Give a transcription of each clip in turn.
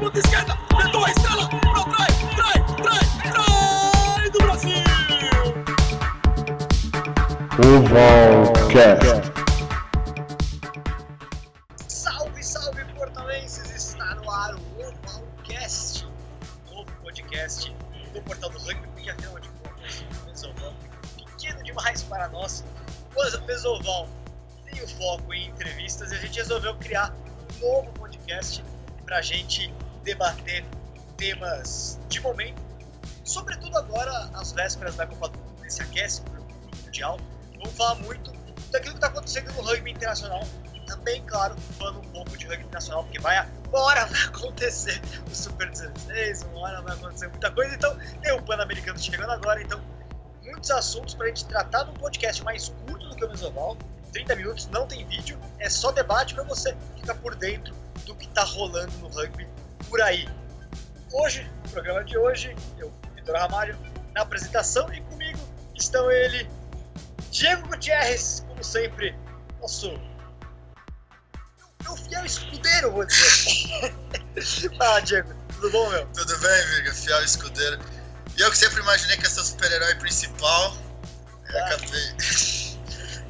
ponta esquerda, tentou a estrela, pra trás, trai, trai, trai do Brasil! Ovalcast. Salve, às vésperas da Copa do Mundo, esse aquece para o Mundial. Vamos falar muito daquilo que está acontecendo no rugby internacional e também, claro, falando um pouco de rugby nacional, porque vai, uma hora vai acontecer o Super 16, uma hora vai acontecer muita coisa, então tem o Pan-Americano chegando agora, então muitos assuntos para a gente tratar num podcast mais curto do que o Mesoval, 30 minutos, não tem vídeo, é só debate para você ficar por dentro do que está rolando no rugby por aí. Hoje, no programa de hoje, eu, Vitor Ramalho, na apresentação e comigo estão ele, Diego Gutierrez, como sempre, nosso meu fiel escudeiro, vou dizer. Fala, Diego, tudo bom, meu? Tudo bem, Viga? Fiel escudeiro. E eu que sempre imaginei que ia ser o super-herói principal, Ah. acabei.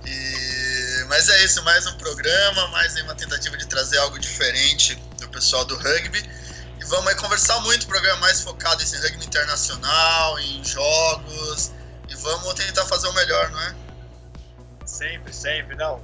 E... Mas é isso, mais um programa, mais uma tentativa de trazer algo diferente do pessoal do rugby. Vamos conversar muito, programa mais focado em rugby internacional, em jogos. E vamos tentar fazer o melhor, não é? Sempre, sempre, não.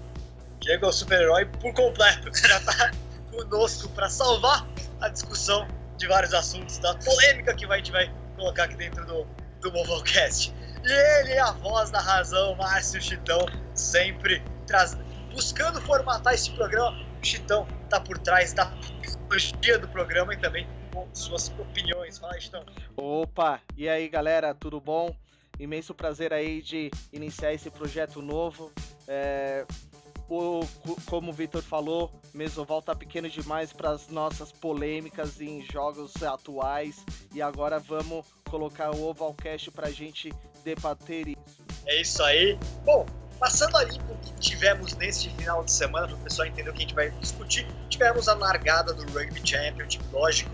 Diego é o super-herói por completo. Já tá conosco para salvar a discussão de vários assuntos, da polêmica que a gente vai colocar aqui dentro do, do Movalcast. E ele é a voz da razão, Márcio Chitão, sempre traz, buscando formatar esse programa. O Chitão tá por trás da psicologia do programa e também suas opiniões. Fala Chitão. Opa, e aí galera, tudo bom? Imenso prazer aí de iniciar esse projeto novo. É, o- co- como o Vitor falou, Mesoval tá pequeno demais para as nossas polêmicas em jogos atuais e agora vamos colocar o Ovalcast pra gente debater isso. É isso aí. Bom, passando ali por que tivemos neste final de semana, para o pessoal entender o que a gente vai discutir, tivemos a largada do Rugby Championship, lógico.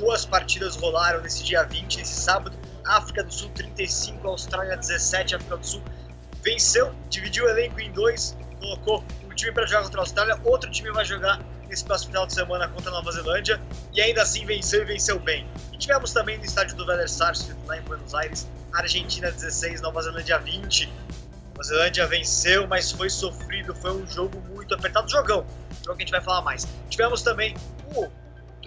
Duas partidas rolaram nesse dia 20, esse sábado. África do Sul 35, Austrália 17, África do Sul venceu, dividiu o elenco em dois, colocou um time para jogar contra a Austrália, outro time vai jogar nesse próximo final de semana contra a Nova Zelândia, e ainda assim venceu e venceu bem. E tivemos também no estádio do Velher Sarsfield, lá em Buenos Aires, Argentina 16, Nova Zelândia 20. Nova Zelândia venceu, mas foi sofrido, foi um jogo muito apertado, jogão, jogo que a gente vai falar mais. Tivemos também o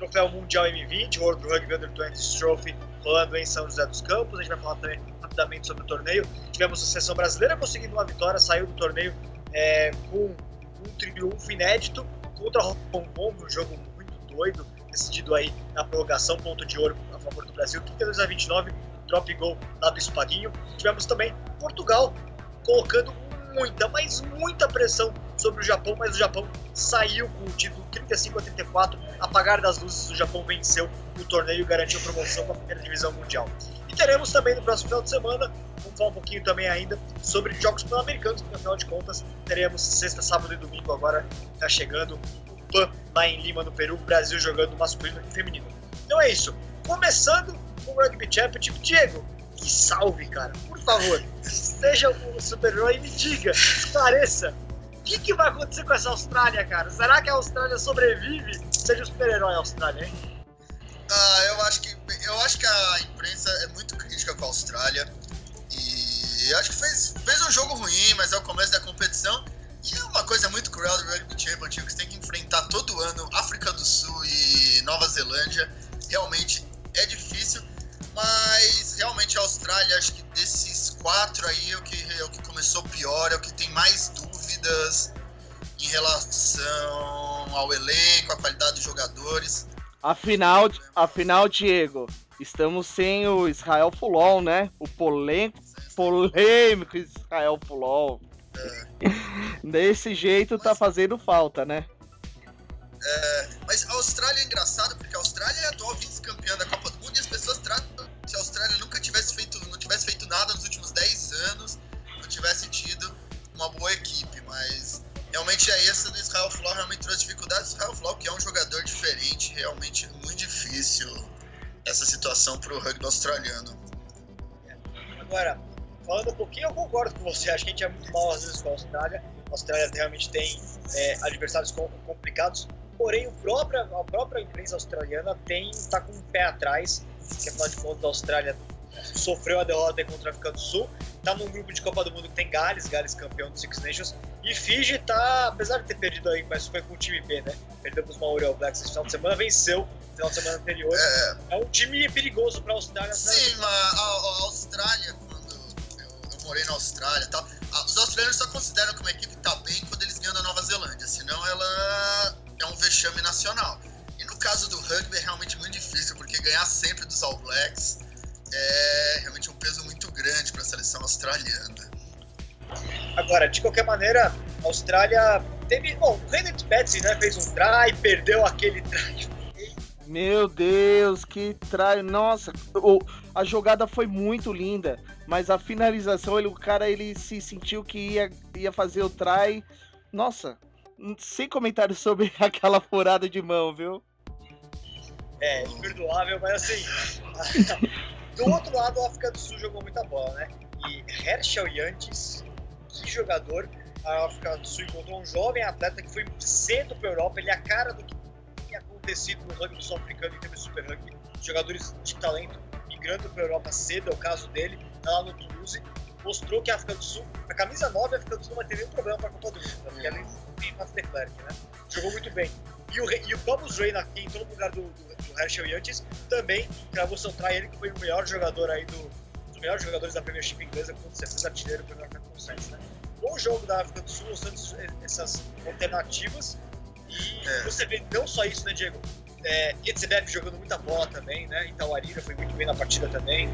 Troféu Mundial M20, o World Rugby Under 20 Trophy, rolando em São José dos Campos, a gente vai falar também rapidamente sobre o torneio. Tivemos a seleção brasileira conseguindo uma vitória, saiu do torneio é, com um triunfo inédito contra Hong Kong, um jogo muito doido, decidido aí na prorrogação, ponto de ouro a favor do Brasil, 32 a 29, drop goal lá do Espaguinho. Tivemos também Portugal colocando muita, mas muita pressão sobre o Japão, mas o Japão saiu com o título 35 a 34, apagar das luzes, o Japão venceu o torneio e garantiu promoção para a primeira divisão mundial. E teremos também no próximo final de semana, vamos falar um pouquinho também ainda sobre jogos pan-americanos, porque afinal de contas teremos sexta, sábado e domingo agora, está chegando o PAN lá em Lima, no Peru, Brasil jogando masculino e feminino. Então é isso, começando com o Rugby Championship, Diego, que salve, cara, por favor, seja o super-herói e me diga, esclareça, o que, que vai acontecer com essa Austrália, cara? Será que a Austrália sobrevive? Seja o super-herói Austrália, hein? Ah, eu acho que eu acho que a imprensa é muito crítica com a Austrália e acho que fez, fez um jogo ruim, mas é o começo da competição e é uma coisa muito cruel do Rugby Championship que você tem que enfrentar todo ano África do Sul e Nova Zelândia. Realmente é difícil, mas Afinal, afinal, Diego, estamos sem o Israel Fulon, né? O polêmico, polêmico Israel Fulon. Desse jeito tá fazendo falta, né? Mas a Austrália é engraçado realmente muito difícil essa situação para o rugby australiano. Agora, falando um pouquinho, eu concordo com você. Acho que a gente é muito mal às vezes com a Austrália. A Austrália realmente tem é, adversários complicados. Porém, o próprio, a própria imprensa australiana tem está com um pé atrás, que afinal de contas a Austrália sofreu a derrota contra a África do Sul. Está num grupo de Copa do Mundo que tem Gales, Gales campeão do Six Nations. E Fiji está, apesar de ter perdido aí, mas foi com o time B, né? Perdeu os Maori All Blacks esse final de semana, venceu no final de semana anterior. É, é um time perigoso para a Austrália. Sim, mas a, a, Austrália, quando eu, eu, morei na Austrália e tal, os australianos só consideram que uma equipe está bem quando eles ganham da Nova Zelândia, senão ela é um vexame nacional. E no caso do rugby é realmente muito difícil, porque ganhar sempre dos All Blacks é realmente um peso muito grande para a seleção australiana. Agora, de qualquer maneira, a Austrália teve. Bom, o Reynolds Betsy né, fez um try, perdeu aquele try. Meu Deus, que try. Nossa, o, a jogada foi muito linda, mas a finalização, ele, o cara ele se sentiu que ia, ia fazer o try. Nossa, sem comentários sobre aquela furada de mão, viu? É, imperdoável, mas assim. do outro lado, a África do Sul jogou muita bola, né? E Herschel Yantes, que jogador. A África do Sul encontrou um jovem atleta que foi cedo para a Europa. Ele é a cara do que tinha acontecido no rugby sul-africano em termos de super rugby. Jogadores de talento migrando para a Europa cedo, é o caso dele, tá lá no Toulouse. Mostrou que a África do Sul, a camisa 9, a África do Sul não vai ter nenhum problema para a Copa do Mundo, né? porque além tem Matt de Klerk, né? Jogou muito bem. E o, e o Thomas Reina, que entrou no lugar do, do, do Herschel Yantes, também gravou seu try, ele que foi o melhor jogador aí do, melhores jogadores da Premiership inglesa, com certeza artilheiro pelo African Consensus, né? Bom jogo da África do Sul, mostrando essas alternativas. E é. você vê não só isso, né, Diego? É, Etzebeth jogando muita bola também, né? Itauarira foi muito bem na partida também.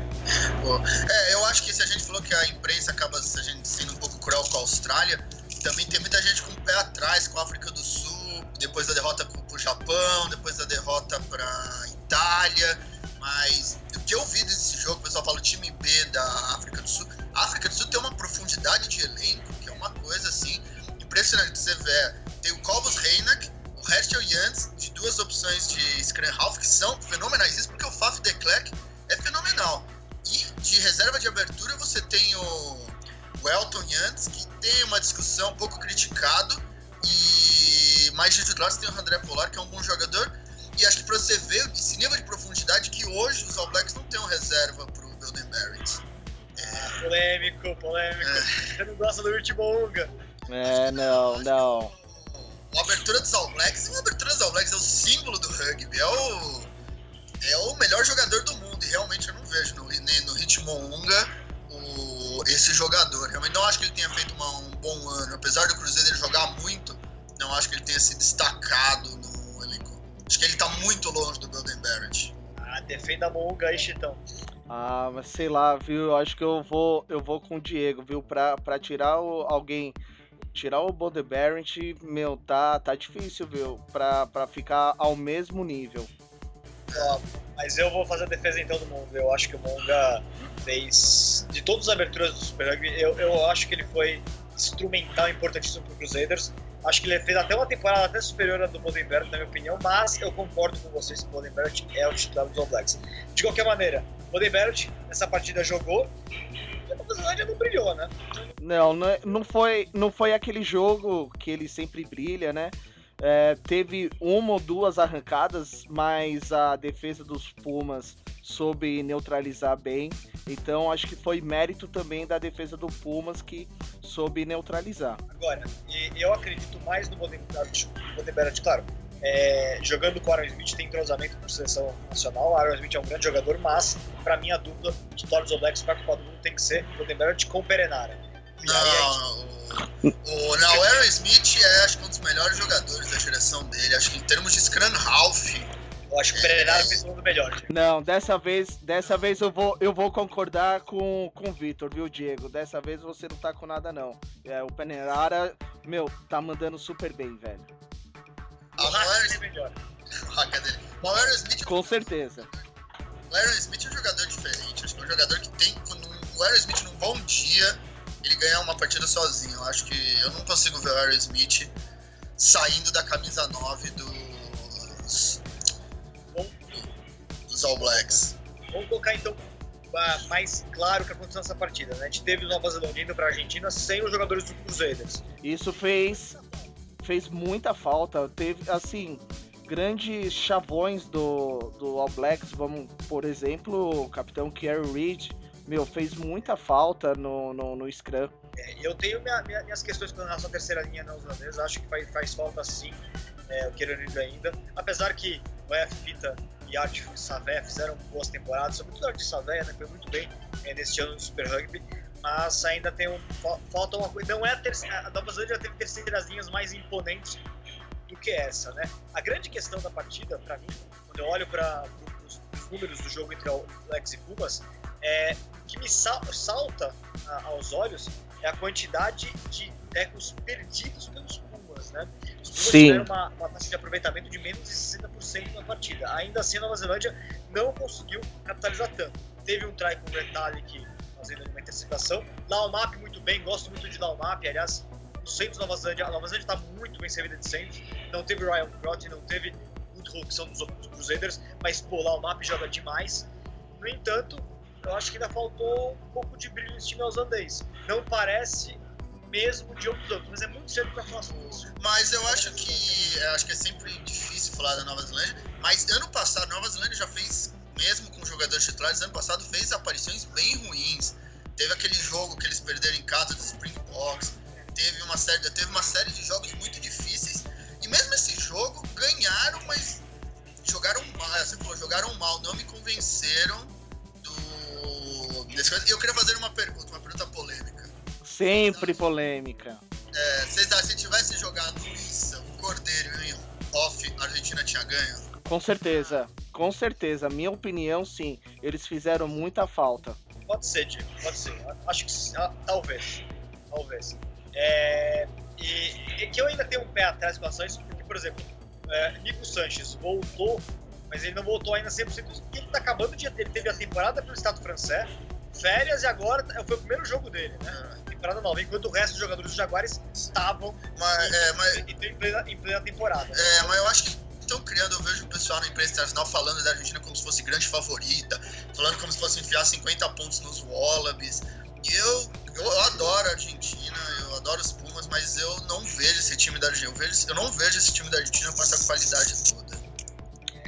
É, eu acho que se a gente falou que a imprensa acaba a gente sendo um pouco cruel com a Austrália, também tem muita gente com o pé atrás com a África do Sul, depois da derrota para o Japão, depois da derrota para Itália. Mas que eu vi desse jogo, o pessoal fala o time B da África do Sul. A África do Sul tem uma profundidade de elenco que é uma coisa assim impressionante. Você vê, tem o Cobus Reinak, o Herschel Jans, de duas opções de Scrum Half que são fenomenais. Isso porque o Faf de Klerk é fenomenal. E de reserva de abertura você tem o Elton Yantes, que tem uma discussão um pouco criticado, e mais de você tem o André Polar, que é um bom jogador, e acho que para você ver esse nível de profundidade que hoje os All Blacks não têm uma reserva para o Golden Barrett. É... Polêmico, polêmico. É. Você não gosta do Rich Bonga. É, não, não. A abertura dos All Blacks, a abertura dos All Blacks é o símbolo do rugby, é o, é o melhor jogador do mundo, e realmente eu não vejo no, nem no Ritmo Unga esse jogador. Realmente não acho que ele tenha feito uma, um bom ano. Apesar do Cruzeiro jogar muito, não acho que ele tenha se destacado no. Acho que ele está muito longe do Golden Barrett. Ah, defenda a Monga aí, Chitão. Ah, mas sei lá, viu? Eu acho que eu vou, eu vou com o Diego, viu? Pra, pra tirar o, alguém, tirar o Golden Barrett, meu, tá, tá difícil, viu? Pra, pra ficar ao mesmo nível. Mas eu vou fazer a defesa então do Monga. Eu acho que o Monga fez. De todas as aberturas do Super Rugby, eu, eu acho que ele foi instrumental, importantíssimo para o Crusaders. Acho que ele fez até uma temporada até superior à do Barrett, na minha opinião, mas eu concordo com vocês que o Barrett é o titular dos All Blacks. De qualquer maneira, o Barrett nessa partida jogou e a Zelândia não brilhou, né? Não, não foi, não foi aquele jogo que ele sempre brilha, né? É, teve uma ou duas arrancadas, mas a defesa dos Pumas soube neutralizar bem. Então acho que foi mérito também da defesa do Pumas que soube neutralizar. Agora, eu acredito mais no Bodenberg, claro. É, jogando com o Aaron Smith tem entrosamento com a seleção nacional. O Aaron Smith é um grande jogador, mas para mim a dupla de Toros All Blacks para a Copa do Mundo tem que ser Bodenberg com Perenara. Não, o, não, o Aaron Smith é acho que um dos melhores jogadores da geração dele. Acho que em termos de Scrum Half. Eu acho que o Pereira fez um do melhor. Não, dessa vez, dessa vez eu vou, eu vou concordar com, com o Vitor, viu, Diego? Dessa vez você não tá com nada, não. É, o Pereira, meu, tá mandando super bem, velho. O Aaron é melhor. O Aaron Smith. Com certeza. O Aaron Smith é um jogador diferente. Acho que é um jogador que tem. O Aaron Smith num bom dia ele ganhar uma partida sozinho. Eu acho que eu não consigo ver o Aerosmith saindo da camisa 9 dos, All Blacks. Vamos colocar então mais claro o que aconteceu nessa partida. Né? A gente teve o Nova Zelândia indo para a Argentina sem os jogadores do Crusaders. Isso fez, fez muita falta. Teve, assim, grandes chavões do, do All Blacks, vamos, por exemplo, o capitão Kerry Reid, meu, fez muita falta no, no, no Scrum. É, eu tenho minha, minha, minhas questões com relação à terceira linha neozelandesa, acho que faz, faz falta sim é, o Kerry Reid ainda, apesar que o F. Fita e Art Savé fizeram boas temporadas, sobretudo Art Savé, né, foi muito bem é, neste ano do Super Rugby, mas ainda tem um, falta uma coisa, não é a terceira, a Nova Zelândia teve terceiras linhas mais imponentes do que essa, né? A grande questão da partida, para mim, quando eu olho para os, os, números do jogo entre o Lex e Pumas, é, que me sal, salta a, aos olhos é a quantidade de tecos perdidos pelos Pumas, né? Sim. tiveram uma, uma taxa de aproveitamento de menos de 60% na partida. Ainda assim, a Nova Zelândia não conseguiu capitalizar tanto. Teve um try com o Retalic fazendo uma interceptação. Laumap muito bem, gosto muito de Laumap, aliás, o centro da Nova Zelândia, a Nova Zelândia está muito bem servida de centro. Não teve Ryan Crotty, não teve que são dos, dos Crusaders, mas pô, lá o map joga demais. No entanto, eu acho que ainda faltou um pouco de brilho nesse time neozelandês. Não parece mesmo de outros mas é muito cedo para falar sobre isso. Mas eu acho que eu acho que é sempre difícil falar da Nova Zelândia. Mas ano passado, a Nova Zelândia já fez, mesmo com jogadores titulares, ano passado fez aparições bem ruins. Teve aquele jogo que eles perderam em casa dos Springboks. Teve uma série, teve uma série de jogos muito difíceis. E mesmo esse jogo ganharam, mas jogaram mal. Você falou, jogaram mal, não me convenceram do. E eu queria fazer uma pergunta, uma pergunta polêmica. Sempre polêmica. É, vocês acham que se tivesse jogado Issa, Cordeiro e off, a Argentina tinha ganho? Com certeza, com certeza. Minha opinião, sim. Eles fizeram muita falta. Pode ser, Diego, pode ser. Acho que ah, talvez. Talvez. É, e, e, que eu ainda tenho um pé atrás com relação a isso, porque, por exemplo, é, Nico Sanches voltou, mas ele não voltou ainda 100% porque ele tá acabando de. Ele teve a temporada pelo Estado francês, férias e agora foi o primeiro jogo dele, né? Temporada nova, enquanto o resto dos jogadores dos Jaguares estavam mas, é, mas, em, plena, em plena temporada. É, mas eu acho que estão criando, eu vejo o pessoal na imprensa internacional falando da Argentina como se fosse grande favorita, falando como se fosse enfiar 50 pontos nos Wallabies. E eu, eu adoro a Argentina, eu adoro os Pumas, mas eu não vejo esse time da Argentina. Eu, vejo, eu não vejo esse time da Argentina com essa qualidade toda.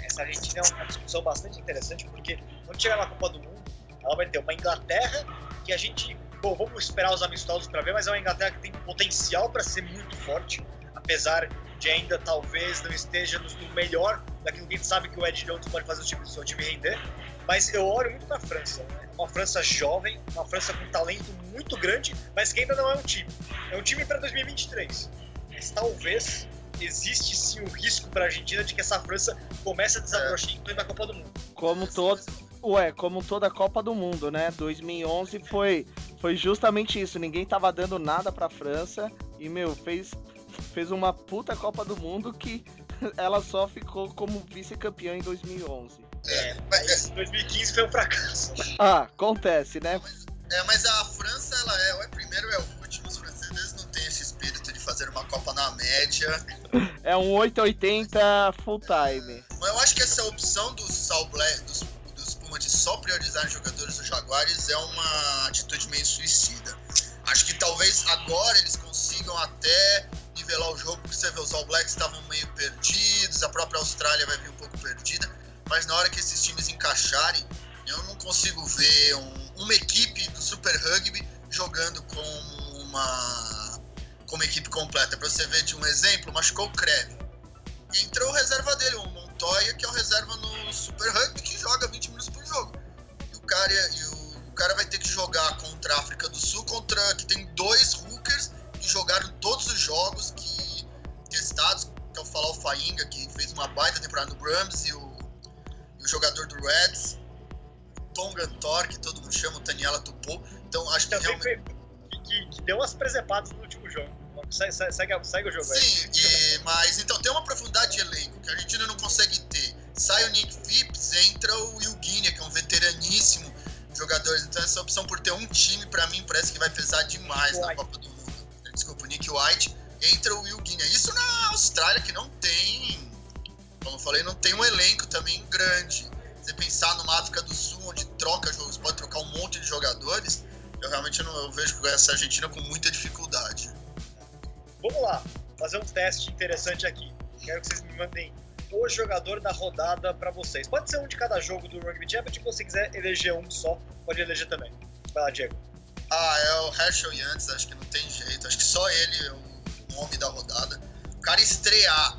Essa Argentina é uma discussão bastante interessante, porque quando chegar na Copa do Mundo, ela vai ter uma Inglaterra que a gente. Bom, vamos esperar os amistosos para ver, mas é uma Inglaterra que tem potencial para ser muito forte, apesar de ainda talvez não esteja no melhor daquilo que a gente sabe que o Ed Jones pode fazer o time, seu time render. Mas eu olho muito para a França. Né? Uma França jovem, uma França com talento muito grande, mas que ainda não é um time. É um time para 2023. Mas talvez existe sim o risco para a Argentina de que essa França comece a desabrochar é. na Copa do Mundo. Como todo, ué, como toda a Copa do Mundo, né? 2011 foi foi justamente isso. Ninguém tava dando nada para a França e meu fez fez uma puta Copa do Mundo que ela só ficou como vice-campeã em 2011. É, mas 2015 foi um fracasso. Ah, acontece, né? É, mas a França, ela é ou é primeiro ou é o último. Os franceses não têm esse espírito de fazer uma Copa na média. É um 880 full time. Mas eu acho que essa opção dos All Black, só priorizar jogadores dos Jaguares é uma atitude meio suicida. Acho que talvez agora eles consigam até nivelar o jogo, porque você vê os All Blacks estavam meio perdidos, a própria Austrália vai vir um pouco perdida mas na hora que esses times encaixarem, eu não consigo ver um, uma equipe do Super Rugby jogando com uma como equipe completa. Para você ver de um exemplo, machucou o Kreb. Entrou reserva dele, o Segue, segue, segue o jogo Sim, aí. E, mas então tem uma profundidade de elenco que a Argentina não consegue ter. Sai o Nick Phipps, entra o Will Guinea, que é um veteraníssimo jogadores. Então essa opção por ter um time, pra mim, parece que vai pesar demais na. Copa teste interessante aqui. Quero que vocês me mandem o jogador da rodada pra vocês. Pode ser um de cada jogo do Rugby Championship, se você quiser eleger um só, pode eleger também. Vai lá, Diego. Ah, é o Herschel Yantes, acho que não tem jeito. Acho que só ele é o nome da rodada. O cara estrear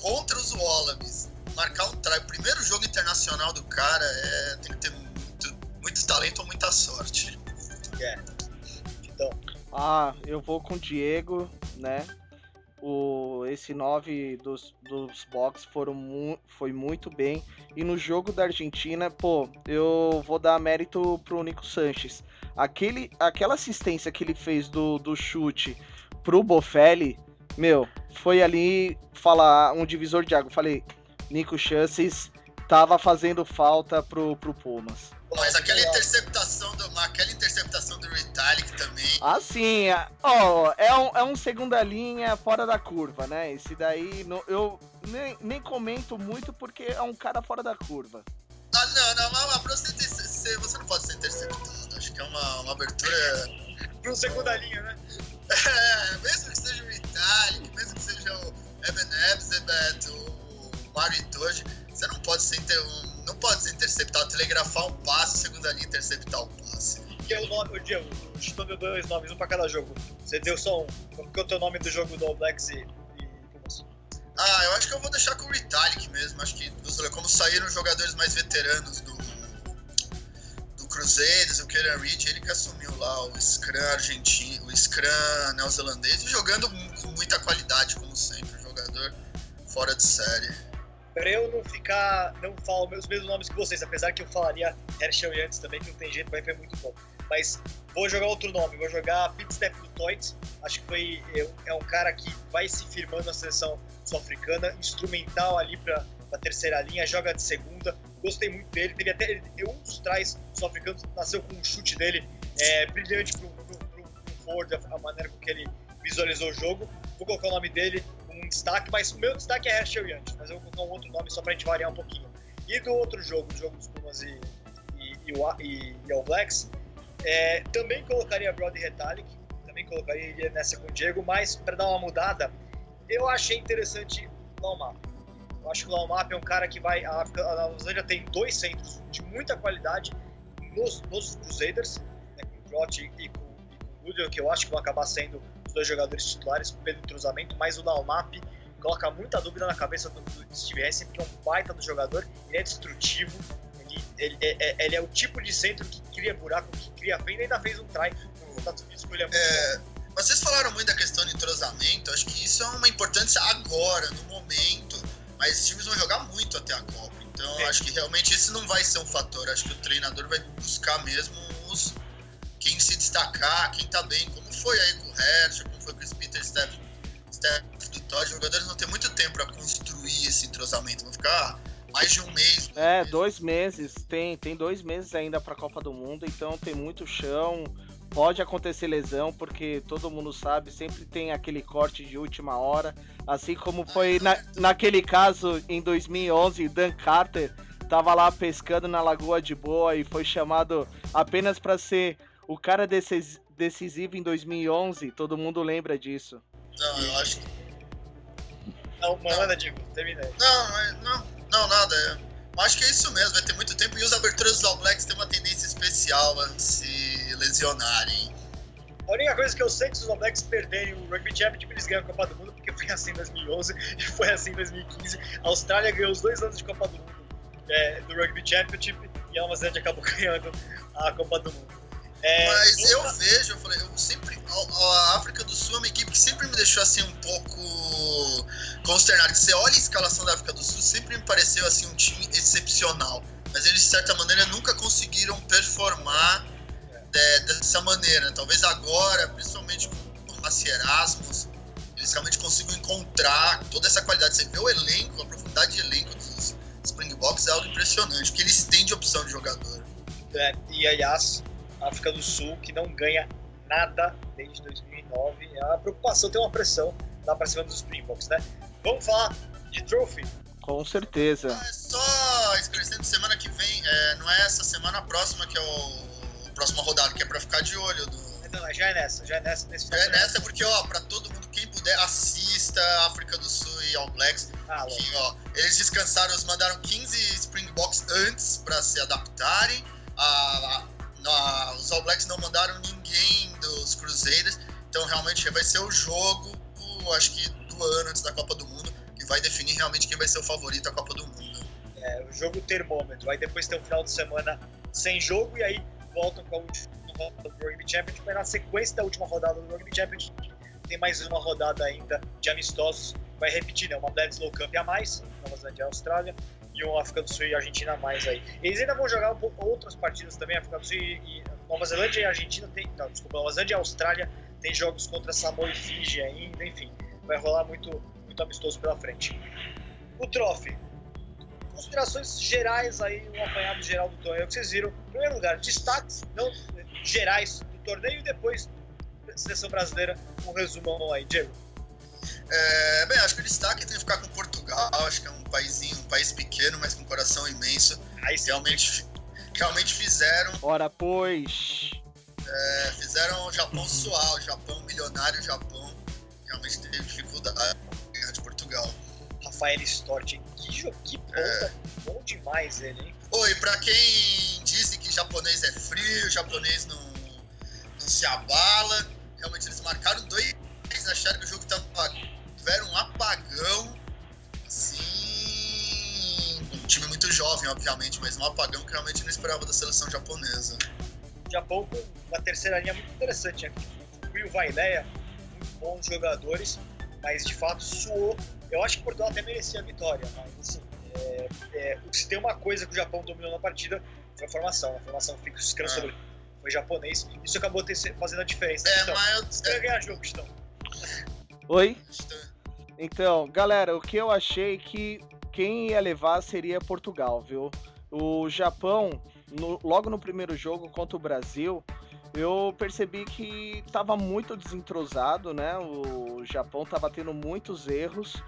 contra os Wallabies, marcar um try, o primeiro jogo internacional do cara, é, tem que ter muito, muito talento ou muita sorte. Então, Ah, eu vou com o Diego, né? O, esse 9 dos, dos box foram mu foi muito bem. E no jogo da Argentina, pô, eu vou dar mérito pro Nico Sanches. Aquele, aquela assistência que ele fez do, do chute pro Bofelli, meu, foi ali falar um divisor de água. Falei, Nico Chances tava fazendo falta pro, pro Pumas. Mas aquela interceptação do aquela interceptação do Ritalik também. Ah, sim. é- Ó, é, um, é um segunda linha fora da curva, né? Esse daí não- eu nem, nem comento muito porque é um cara fora da curva. Ah, não, não, mas, mas pra você, ter, você, você não pode ser interceptado. Acho que é uma, uma abertura. pro segunda linha, né? É, mesmo que seja o Ritalik, mesmo que seja o Eben Ebsebet, o Mario Itoje, você não pode ser inter, um- não pode ser interceptado, telegrafar um passe, segunda linha interceptar o passe. Que é o nome, o Diego, o Chitão deu dois nomes, um pra cada jogo. Você deu só um. Qual que é o teu nome do jogo do All Blacks e, e Pumas? Ah, eu acho que eu vou deixar com o Ritalik mesmo. Acho que como saíram os jogadores mais veteranos do, do Cruzeiros, o Kieran Reed, ele que assumiu lá o Scrum argentino, o Scrum neozelandês, jogando com muita qualidade, como sempre, um jogador fora de série. Pra eu não ficar. não falar os mesmos nomes que vocês, apesar que eu falaria Herschel Yantes também, que não tem jeito, vai ser muito bom. Mas vou jogar outro nome, vou jogar Pete Step do Toit. Acho que foi. é É um cara que vai se firmando na seleção sul-africana, instrumental ali pra, pra terceira linha, joga de segunda. Gostei muito dele. Teve até ele um dos trás sul-africanos, nasceu com um chute dele é, brilhante pro, pro Ford, a, a maneira com que ele visualizou o jogo. Vou colocar o nome dele um destaque, mas o meu destaque é Herschel Yantes, mas eu vou colocar um outro nome só pra gente variar um pouquinho. E do outro jogo, o jogo dos Pumas e, e, o- e, e All Blacks, é, também colocaria Brody Retallick, também colocaria ele nessa com o Diego, mas para dar uma mudada, eu achei interessante o Laumap. Eu acho que o Laumap é um cara que vai. A, África- a Nova Zelândia tem dois centros de muita qualidade nos, nos Crusaders, né, com o Trot e, e com, o Goodell, que eu acho que vão acabar sendo os dois jogadores titulares pelo entrosamento, mas o Laumap coloca muita dúvida na cabeça do, do Steve Hesse, porque é um baita do jogador, ele é destrutivo, ele, ele, é, é- ele é o tipo de centro que cria buraco, que cria fenda, e ainda fez um try Estados Unidos, que ele é muito É, vocês falaram muito da questão de entrosamento, acho que isso é uma importância agora, no momento, mas os times vão jogar muito até a Copa. Então Sim. acho que realmente esse não vai ser um fator. Acho que o treinador vai buscar mesmo os quem se destacar, quem tá bem, como foi aí com o Herschel, como foi com o Peter, Steph, Steph do Todd. Os jogadores vão ter muito tempo para construir esse entrosamento, vão ficar mais de um mês. É, meses. dois meses. Tem, tem dois meses ainda pra Copa do Mundo, então tem muito chão. Pode acontecer lesão, porque todo mundo sabe, sempre tem aquele corte de última hora. Assim como foi na, naquele caso em 2011, Dan Carter tava lá pescando na Lagoa de Boa e foi chamado apenas pra ser o cara decis- decisivo em 2011. Todo mundo lembra disso. Não, eu acho que. Não, manda, Diego, termina aí. Não, mas- não, não, nada. É. Acho que é isso mesmo, vai ter muito tempo e os aberturas dos All Blacks têm uma tendência especial a se lesionarem. A única coisa que eu sei é que se os All Blacks perderem o Rugby Championship, eles ganham a Copa do Mundo, porque foi assim em 2011 e foi assim em 2015. A Austrália ganhou os dois anos de Copa do Mundo é, do Rugby Championship e a Zelândia acabou ganhando a Copa do Mundo. É, Mas eu vejo, eu falei, eu sempre. A, a África do Sul é uma equipe que sempre me deixou assim um pouco consternado. Você olha a escalação da África do Sul, sempre me pareceu assim um time excepcional. Mas eles, de certa maneira, nunca conseguiram performar é, dessa maneira. Talvez agora, principalmente com o Massi Erasmus, eles realmente consigam encontrar toda essa qualidade. Você vê o elenco, a profundidade de elenco dos Springboks é algo impressionante, porque eles têm de opção de jogador. É, e aliás, a África do Sul, que não ganha nada desde 2009, é uma preocupação, tem uma pressão lá pra cima dos Springboks, né? Vamos falar de trophy? Com certeza. É só esclarecendo, semana que vem, é, não é essa semana, a próxima que é o, o próxima rodada, que é pra ficar de olho. Do... Não, já é nessa, já é nessa. Nesse já é nessa porque, ó, pra todo mundo, quem puder, assista África do Sul e All Blacks. Ah, que, ó, eles descansaram, eles mandaram 15 Springboks antes pra se adaptarem. A, a, os All Blacks não mandaram ninguém dos Cruzeiros. Então, realmente, vai ser o jogo, acho que do ano antes da Copa do Mundo, que vai definir realmente quem vai ser o favorito à Copa do Mundo. É, o jogo termômetro. Aí depois tem um final de semana sem jogo e aí voltam com a última rodada do Rugby Championship. Mas na sequência da última rodada do Rugby Championship, tem mais uma rodada ainda de amistosos. Vai repetir, né? Uma Bledsoe Cup a mais, Nova Zelândia e Austrália, e um África do Sul e Argentina a mais aí. Eles ainda vão jogar um pouco, outras partidas também, África do Sul e, e Nova Zelândia e Argentina tem. Não, desculpa, Nova Zelândia e Austrália tem jogos contra Samoa e Fiji ainda, enfim. Vai rolar muito, muito amistoso pela frente. O Trophy. Considerações gerais aí, um apanhado geral do torneio que vocês viram. Em primeiro lugar, destaques não, gerais do torneio e depois seleção brasileira, um resumão aí, Diego. É, bem, acho que o destaque tem que ficar com Portugal, acho que é um paísinho, um país pequeno, mas com um coração imenso. Aí realmente, realmente fizeram. Ora, pois. É, fizeram o Japão suar, o Japão milionário, o Japão realmente teve dificuldade ganhar de Portugal. Rafael Stort, que, que ponta, é. bom demais ele, hein? Oi, pra quem disse que japonês é frio, japonês não, não se abala, realmente eles marcaram dois, acharam que o jogo tava. tiveram um apagão, assim. Um time muito jovem, obviamente, mas um apagão que realmente não esperava da seleção japonesa. O Japão com uma terceira linha muito interessante. O Will Vaileia, muito bons jogadores, mas de fato suou. Eu acho que Portugal até merecia a vitória, mas assim, é, é, se tem uma coisa que o Japão dominou na partida foi a formação. A formação fica descanso ah. foi japonês. Isso acabou fazendo a diferença. É, então, mas eu... ganhar jogo, Estão. Oi? Então, galera, o que eu achei que quem ia levar seria Portugal, viu? O Japão, no, logo no primeiro jogo contra o Brasil, eu percebi que estava muito desentrosado, né? O Japão estava tendo muitos erros.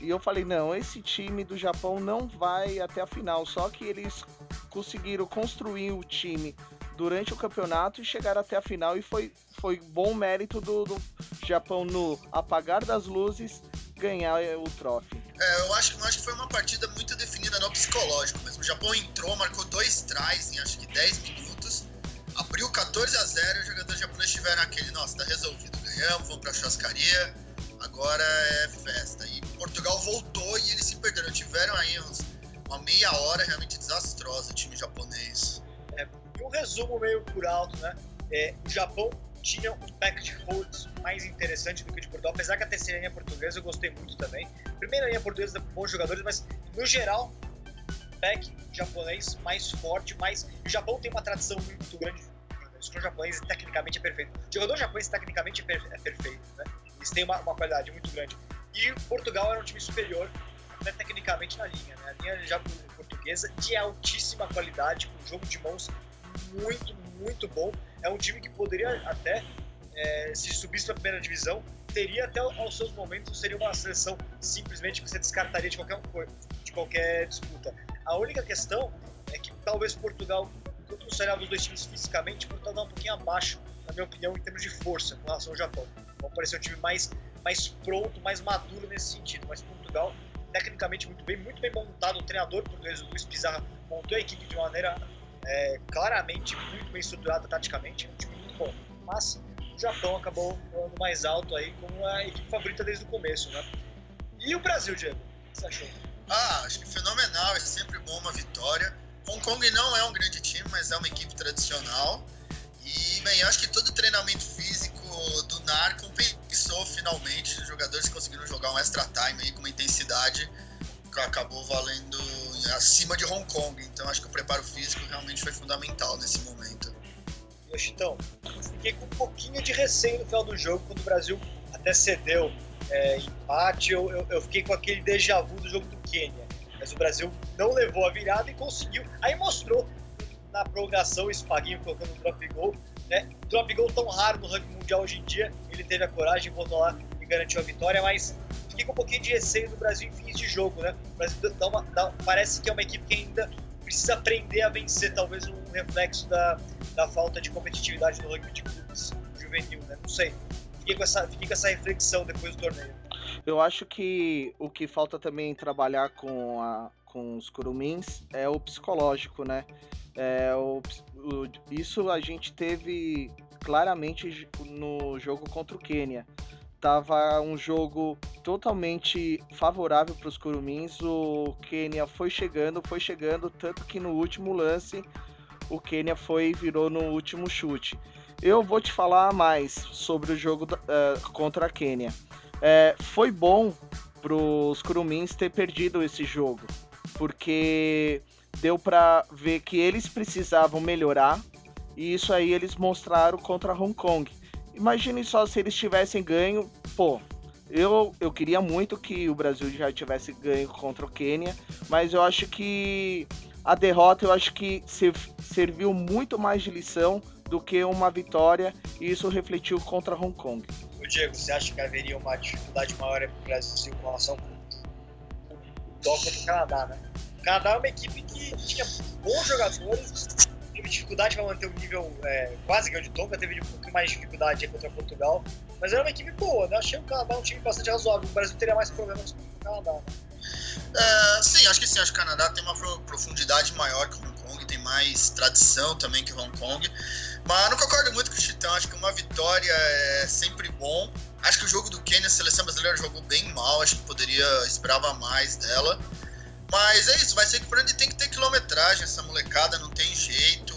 E eu falei, não, esse time do Japão não vai até a final. Só que eles conseguiram construir o time durante o campeonato e chegaram até a final. E foi, foi bom mérito do, do Japão no apagar das luzes ganhar o troféu. É, eu acho, eu acho que foi uma partida muito definida no psicológico mesmo. O Japão entrou, marcou dois tries em acho que 10 minutos, abriu 14 a 0 e os jogadores japoneses tiveram aquele, nossa, tá resolvido, ganhamos, vamos pra churrascaria, agora é festa. E Portugal voltou e eles se perderam. Tiveram aí uns, uma meia hora realmente desastrosa o time japonês. É, um resumo meio por alto, né? É, o Japão tinha um pack de holds mais interessante do que o de Portugal, apesar que a terceira linha portuguesa eu gostei muito também. Primeira linha portuguesa bons jogadores, mas no geral, pack japonês mais forte, mais. O Japão tem uma tradição muito grande. O scrum japonês tecnicamente é perfeito. O jogador japonês tecnicamente é perfeito, né? Eles têm uma, uma qualidade muito grande. E Portugal era um time superior, até tecnicamente na linha, né? A linha já portuguesa de altíssima qualidade, com jogo de mãos muito, muito bom. É um time que poderia até, é, se subisse para a primeira divisão, teria até aos seus momentos, seria uma seleção simplesmente que você descartaria de qualquer, de qualquer disputa. A única questão é que talvez Portugal, quando você olhava os dois times fisicamente, Portugal está um pouquinho abaixo, na minha opinião, em termos de força com relação ao Japão. Vão parecer um time mais, mais pronto, mais maduro nesse sentido, mas Portugal tecnicamente muito bem, muito bem montado. O treinador português, Luiz Pizarra, montou a equipe de maneira é, claramente muito bem estruturada taticamente, um time muito bom. Mas o Japão acabou voando mais alto aí como a equipe favorita desde o começo, né? E o Brasil, Diego? O que você achou? Ah, acho que fenomenal, é sempre bom uma vitória. Hong Kong não é um grande time, mas é uma equipe tradicional. E, bem, acho que todo o treinamento físico do NAR compensou finalmente. Os jogadores conseguiram jogar um extra time aí com uma intensidade que acabou valendo acima de Hong Kong. Então acho que o preparo físico realmente foi fundamental nesse momento. Então, fiquei com um pouquinho de receio no final do jogo, quando o Brasil até cedeu é, empate, eu, eu, eu, fiquei com aquele déjà vu do jogo do Quênia. Mas o Brasil não levou a virada e conseguiu. Aí mostrou na prorrogação, o Spaguinho colocando um drop goal. Né? Drop goal tão raro no ranking mundial hoje em dia, ele teve a coragem, voltou lá e garantiu a vitória, mas com um pouquinho de receio do Brasil em fins de jogo, né? O Brasil dá uma, dá, parece que é uma equipe que ainda precisa aprender a vencer, talvez um reflexo da, da falta de competitividade no rugby de clubes juvenil, né? Não sei. Fiquei com, essa, fiquei com essa reflexão depois do torneio. Eu acho que o que falta também trabalhar com, a, com os curumins é o psicológico, né? É, o, o, isso a gente teve claramente no jogo contra o Quênia. Tava um jogo totalmente favorável para os curumins. O Quênia foi chegando, foi chegando, tanto que no último lance o Quênia foi virou no último chute. Eu vou te falar mais sobre o jogo uh, contra a Quênia é, foi bom pros Curumins ter perdido esse jogo, porque deu para ver que eles precisavam melhorar e isso aí eles mostraram contra Hong Kong. Imagine só se eles tivessem ganho, pô. Eu, eu queria muito que o Brasil já tivesse ganho contra o Quênia, mas eu acho que a derrota eu acho que serviu muito mais de lição do que uma vitória e isso refletiu contra Hong Kong. Diego, você acha que haveria uma dificuldade maior para o Brasil com relação com o do Canadá, né? O Canadá é uma equipe que tinha bons jogadores, teve dificuldade para manter o nível é, quase que o de Tonga, teve um pouco mais de dificuldade contra Portugal, mas era uma equipe boa, né? Achei o Canadá um time bastante razoável. O Brasil teria mais problemas com o Canadá, né? É, sim, acho que sim. Acho que o Canadá tem uma profundidade maior que o Hong Kong, tem mais tradição também que o Hong Kong. Mas não concordo muito com o Chitão, acho que uma vitória é sempre bom. Acho que o jogo do Quênia, a seleção brasileira jogou bem mal, acho que poderia, esperava mais dela. Mas é isso, vai ser que por onde tem que ter quilometragem, essa molecada não tem jeito.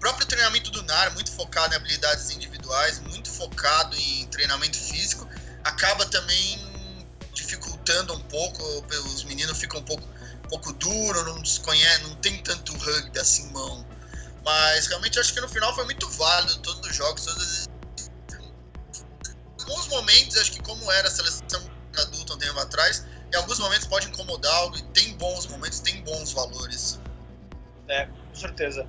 Próprio treinamento do NAR, muito focado em habilidades individuais, muito focado em treinamento físico, acaba também dificultando um pouco, os meninos ficam um pouco, um pouco duros, não, desconhece, não tem tanto rugby assim mão. Mas realmente acho que no final foi muito válido todos os jogos, todos alguns momentos, acho que como era a seleção adulta um tempo atrás, em alguns momentos pode incomodar algo e tem bons momentos, tem bons valores. É, com certeza.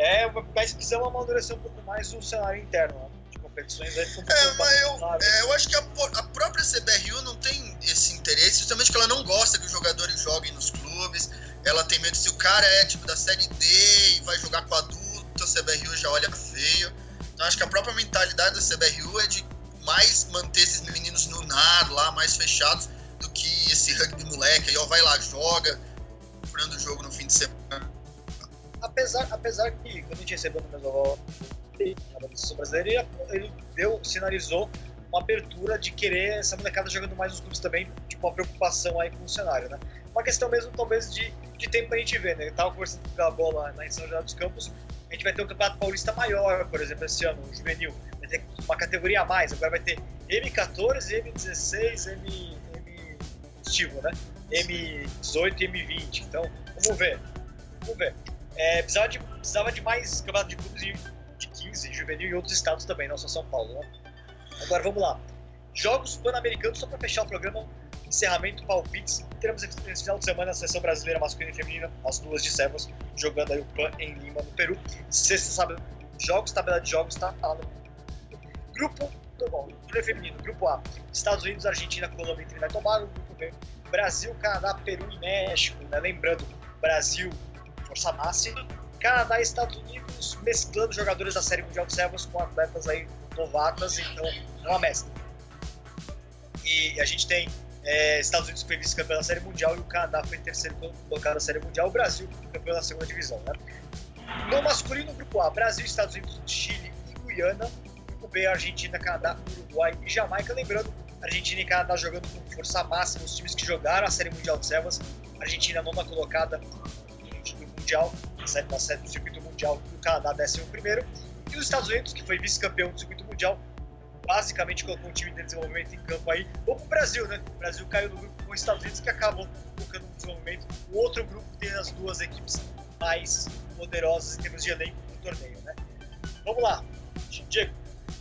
É, mas precisamos amadurecer um pouco mais o cenário interno, né? de competições aí. É, mas eu, é, eu acho que a, a, própria CBRU não tem esse interesse, justamente que ela não gosta que os jogadores joguem nos clubes ela tem medo se o cara é tipo da série D e vai jogar com adulto, a CBRU já olha feio. Então acho que a própria mentalidade da CBRU Apesar, que quando a gente recebeu no Mesoval na seleção brasileira, ele deu, sinalizou uma abertura de querer essa molecada jogando mais nos clubes também, tipo uma preocupação aí com o cenário, né? Uma questão mesmo, talvez, de de tempo pra gente ver, né? Eu tava conversando com a bola na José dos Campos, a gente vai ter um campeonato paulista maior, por exemplo, esse ano, o juvenil. Vai ter uma categoria a mais, agora vai ter M14, M16, M. M estivo, né? M18 e M20. Então, vamos ver. Vamos ver. É, precisava, de, precisava de mais campeonato de clubes de 15, juvenil e outros estados também, não só São Paulo, né? Agora vamos lá. Jogos Pan-Americanos, só para fechar o programa, encerramento, palpites. Teremos esse final de semana a seleção brasileira masculina e feminina, as duas de servos, jogando aí o PAN em Lima, no Peru. Sexta, sábado, jogos, tabela de jogos, tá, tá no grupo. Bom, turno feminino, grupo A, Estados Unidos, Argentina, Colômbia e Trinidad Tobago. Grupo B, Brasil, Canadá, Peru e México. Né? Lembrando, Brasil, força máxima. Canadá e Estados Unidos mesclando jogadores da Série Mundial de Servos com atletas aí novatas, então é uma mescla. E a gente tem é, Estados Unidos foi vice-campeão da Série Mundial e o Canadá foi terceiro colocado na Série Mundial. O Brasil campeão da segunda divisão. Né? No masculino, grupo A, Brasil, Estados Unidos, Chile e Guiana. Grupo B, Argentina, Canadá, Uruguai e Jamaica. Lembrando, Argentina e Canadá jogando com força máxima, os times que jogaram a Série Mundial de Sevas. Argentina, nona colocada no Mundial, na série do circuito mundial, o Canadá, décimo primeiro. E os Estados Unidos, que foi vice-campeão do circuito mundial, basicamente colocou um time de desenvolvimento em campo aí. Ou pro Brasil, né? O Brasil caiu no grupo com os Estados Unidos, que acabou colocando um desenvolvimento. O outro grupo tem as duas equipes mais poderosas em termos de elenco do torneio, né? Vamos lá. Diego,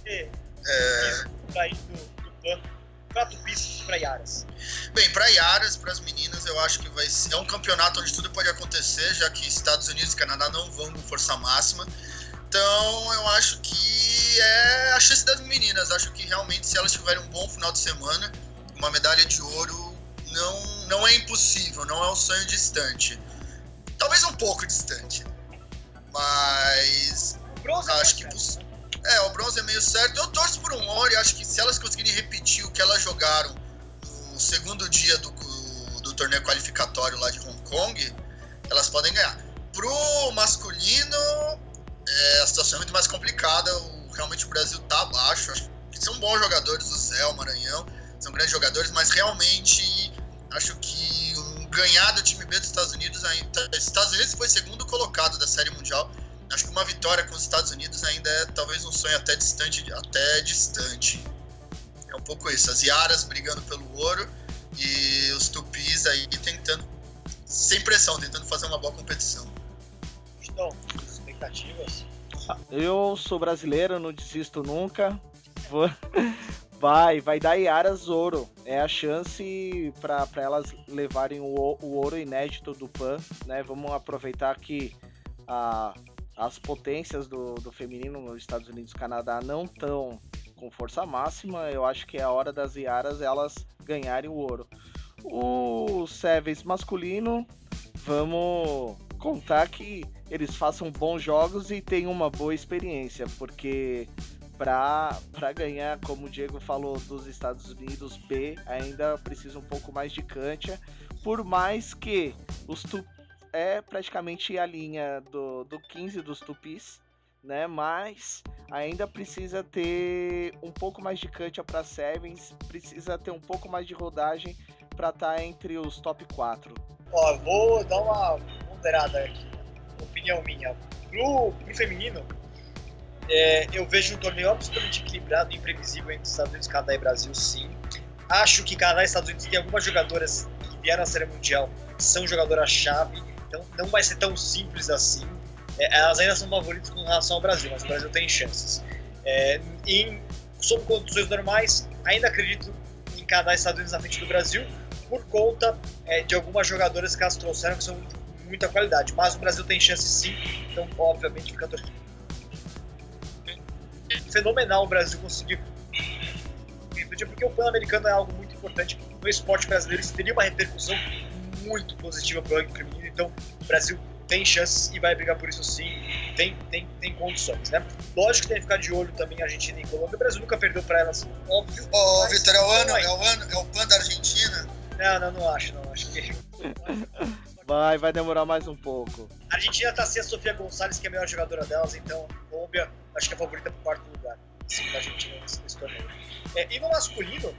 e, é... aí do, do PAN para Tupis para Iaras? Bem, para Iaras, para as meninas, eu acho que vai ser, é um campeonato onde tudo pode acontecer, já que Estados Unidos e Canadá não vão com força máxima. Então, eu acho que é a chance das meninas. Acho que realmente, se elas tiverem um bom final de semana, uma medalha de ouro não, não é impossível, não é um sonho distante. Talvez um pouco distante. Mas. Bronze acho que. É, o bronze é meio certo. Eu torço por um ouro e acho que se elas conseguirem repetir o que elas jogaram no segundo dia do, do torneio qualificatório lá de Hong Kong, elas podem ganhar. Pro masculino, é, a situação é muito mais complicada. O, realmente o Brasil tá abaixo. Acho que são bons jogadores, o Zé, o Maranhão, são grandes jogadores, mas realmente acho que um, ganhar do time B dos Estados Unidos ainda. Estados Unidos foi segundo colocado da Série Mundial. Acho que uma vitória com os Estados Unidos ainda é talvez um sonho até distante, até distante. É um pouco isso. As Yaras brigando pelo ouro e os Tupis aí tentando, sem pressão, tentando fazer uma boa competição. Então, expectativas? Eu sou brasileiro, não desisto nunca. Vou... Vai, vai dar Iaras ouro. É a chance para elas levarem o, o, ouro inédito do PAN, né? Vamos aproveitar que a, as potências do, do feminino nos Estados Unidos e Canadá não estão com força máxima. Eu acho que é a hora das Iaras elas ganharem o ouro. O Sevens masculino, vamos contar que eles façam bons jogos e tenham uma boa experiência, porque para ganhar, como o Diego falou, dos Estados Unidos B, ainda precisa um pouco mais de cancha, por mais que os tu é praticamente a linha do, do 15 dos Tupis, né? Mas ainda precisa ter um pouco mais de cancha para Sevens, precisa ter um pouco mais de rodagem para estar tá entre os top 4. Ó, vou dar uma ponderada aqui, opinião minha. Pro, pro feminino, é, eu vejo um torneio absolutamente equilibrado e imprevisível entre Estados Unidos, Canadá e Brasil, sim. Acho que Canadá e Estados Unidos têm algumas jogadoras que vieram à Série Mundial, são jogadoras-chave, então não vai ser tão simples assim. É, elas ainda são favoritas com relação ao Brasil, mas o Brasil tem chances. É, em, sob condições normais, ainda acredito em e Estados Unidos na frente do Brasil, por conta é, de algumas jogadoras que elas trouxeram que são de muita qualidade. Mas o Brasil tem chances sim, então obviamente fica torcendo fenomenal o Brasil conseguir porque o Pan-Americano é algo muito importante no esporte brasileiro, isso teria uma repercussão muito positiva para o rugby então o Brasil tem chances e vai brigar por isso sim, tem, tem, tem condições, né? Lógico que tem que ficar de olho também a Argentina e Colômbia, o Brasil nunca perdeu para elas, óbvio. Ô, oh, Vitor, é o ano, é o ano, é o PAN da Argentina? Não, não, não acho, não, acho que... Vai, vai demorar mais um pouco. A Argentina tá sem a Sofia Gonçalves, que é a melhor jogadora delas, então Colômbia acho que é a favorita pro quarto lugar da Argentina nesse, nesse torneio. É, e no masculino,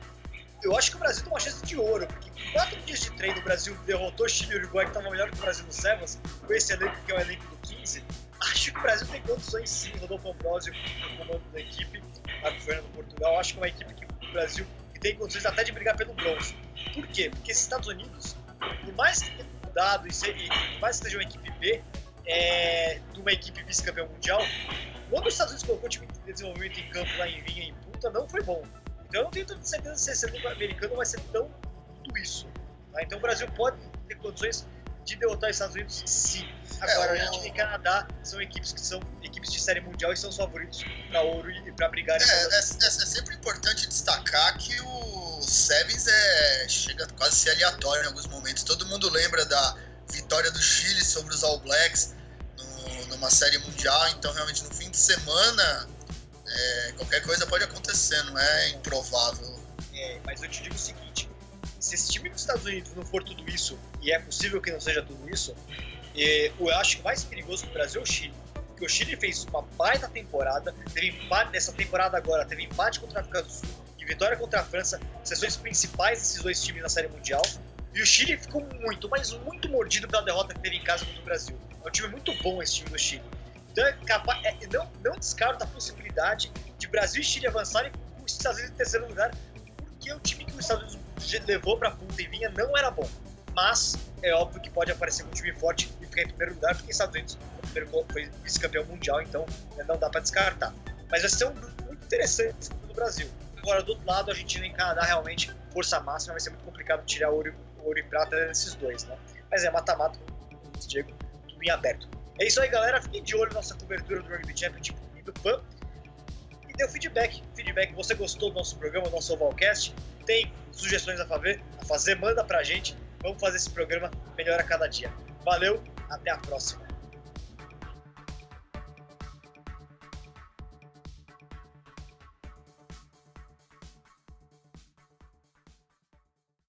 eu acho que o Brasil tem uma chance de ouro, porque quatro dias de treino o Brasil derrotou Chile e Uruguai, que estavam melhor que o Brasil no Sevens, com esse elenco que é o elenco do 15. Acho que o Brasil tem condições sim, Rodolfo Ambrosio no comando da equipe, Marco Fernando Portugal. Acho que é uma equipe que o Brasil tem condições até de brigar pelo bronze. Por quê? Porque esses Estados Unidos, por mais que tenha mudado e, e por mais que seja uma equipe B, é, de uma equipe vice-campeã mundial, quando os Estados Unidos colocou o time de desenvolvimento em campo lá em Vinha, em Punta, não foi bom. Então eu não tenho tanta certeza se esse elenco americano vai ser tão tudo isso. Tá? Então o Brasil pode ter condições de derrotar os Estados Unidos, sim. Agora, é, a gente e Canadá são equipes que são equipes de série mundial e são os favoritos para ouro e para brigar. É, é, é, é, sempre importante destacar que o Sevens é, chega quase a ser aleatório em alguns momentos. Todo mundo lembra da vitória do Chile sobre os All Blacks no, numa série mundial, então realmente no fim de semana é, qualquer coisa pode acontecer, não é improvável. É, mas eu te digo o seguinte: se esse time dos Estados Unidos não for tudo isso, e é possível que não seja tudo isso, é, eu acho que mais perigoso do Brasil é o Chile. Porque o Chile fez uma baita temporada, teve empate nessa temporada agora, teve empate contra a África do Sul e vitória contra a França, sessões principais desses dois times na Série Mundial. E o Chile ficou muito, mas muito mordido pela derrota que teve em casa contra o Brasil. É um time muito bom esse time do Chile. Então é capaz, é, não, não a possibilidade de Brasil e Chile avançarem com os Estados Unidos em terceiro lugar, porque o time que os Estados Unidos levou para a ponta e vinha não era bom. Mas é óbvio que pode aparecer um time forte e ficar em primeiro lugar, porque os Estados Unidos foi vice-campeão mundial, então né, não dá para descartar. Mas vai ser um grupo muito interessante no Brasil. Agora, do outro lado, a Argentina e Canadá realmente, força máxima, vai ser muito complicado tirar ouro, ouro e prata desses dois, né? Mas é mata-mata, Diego, tudo em aberto. É isso aí, galera. Fiquem de olho na nossa cobertura do Rugby Championship e do PAN. E dê o feedback. Feedback. Você gostou do nosso programa, do nosso Ovalcast? Tem sugestões a fazer? A fazer, manda pra gente. Vamos fazer esse programa melhor a cada dia. Valeu, até a próxima.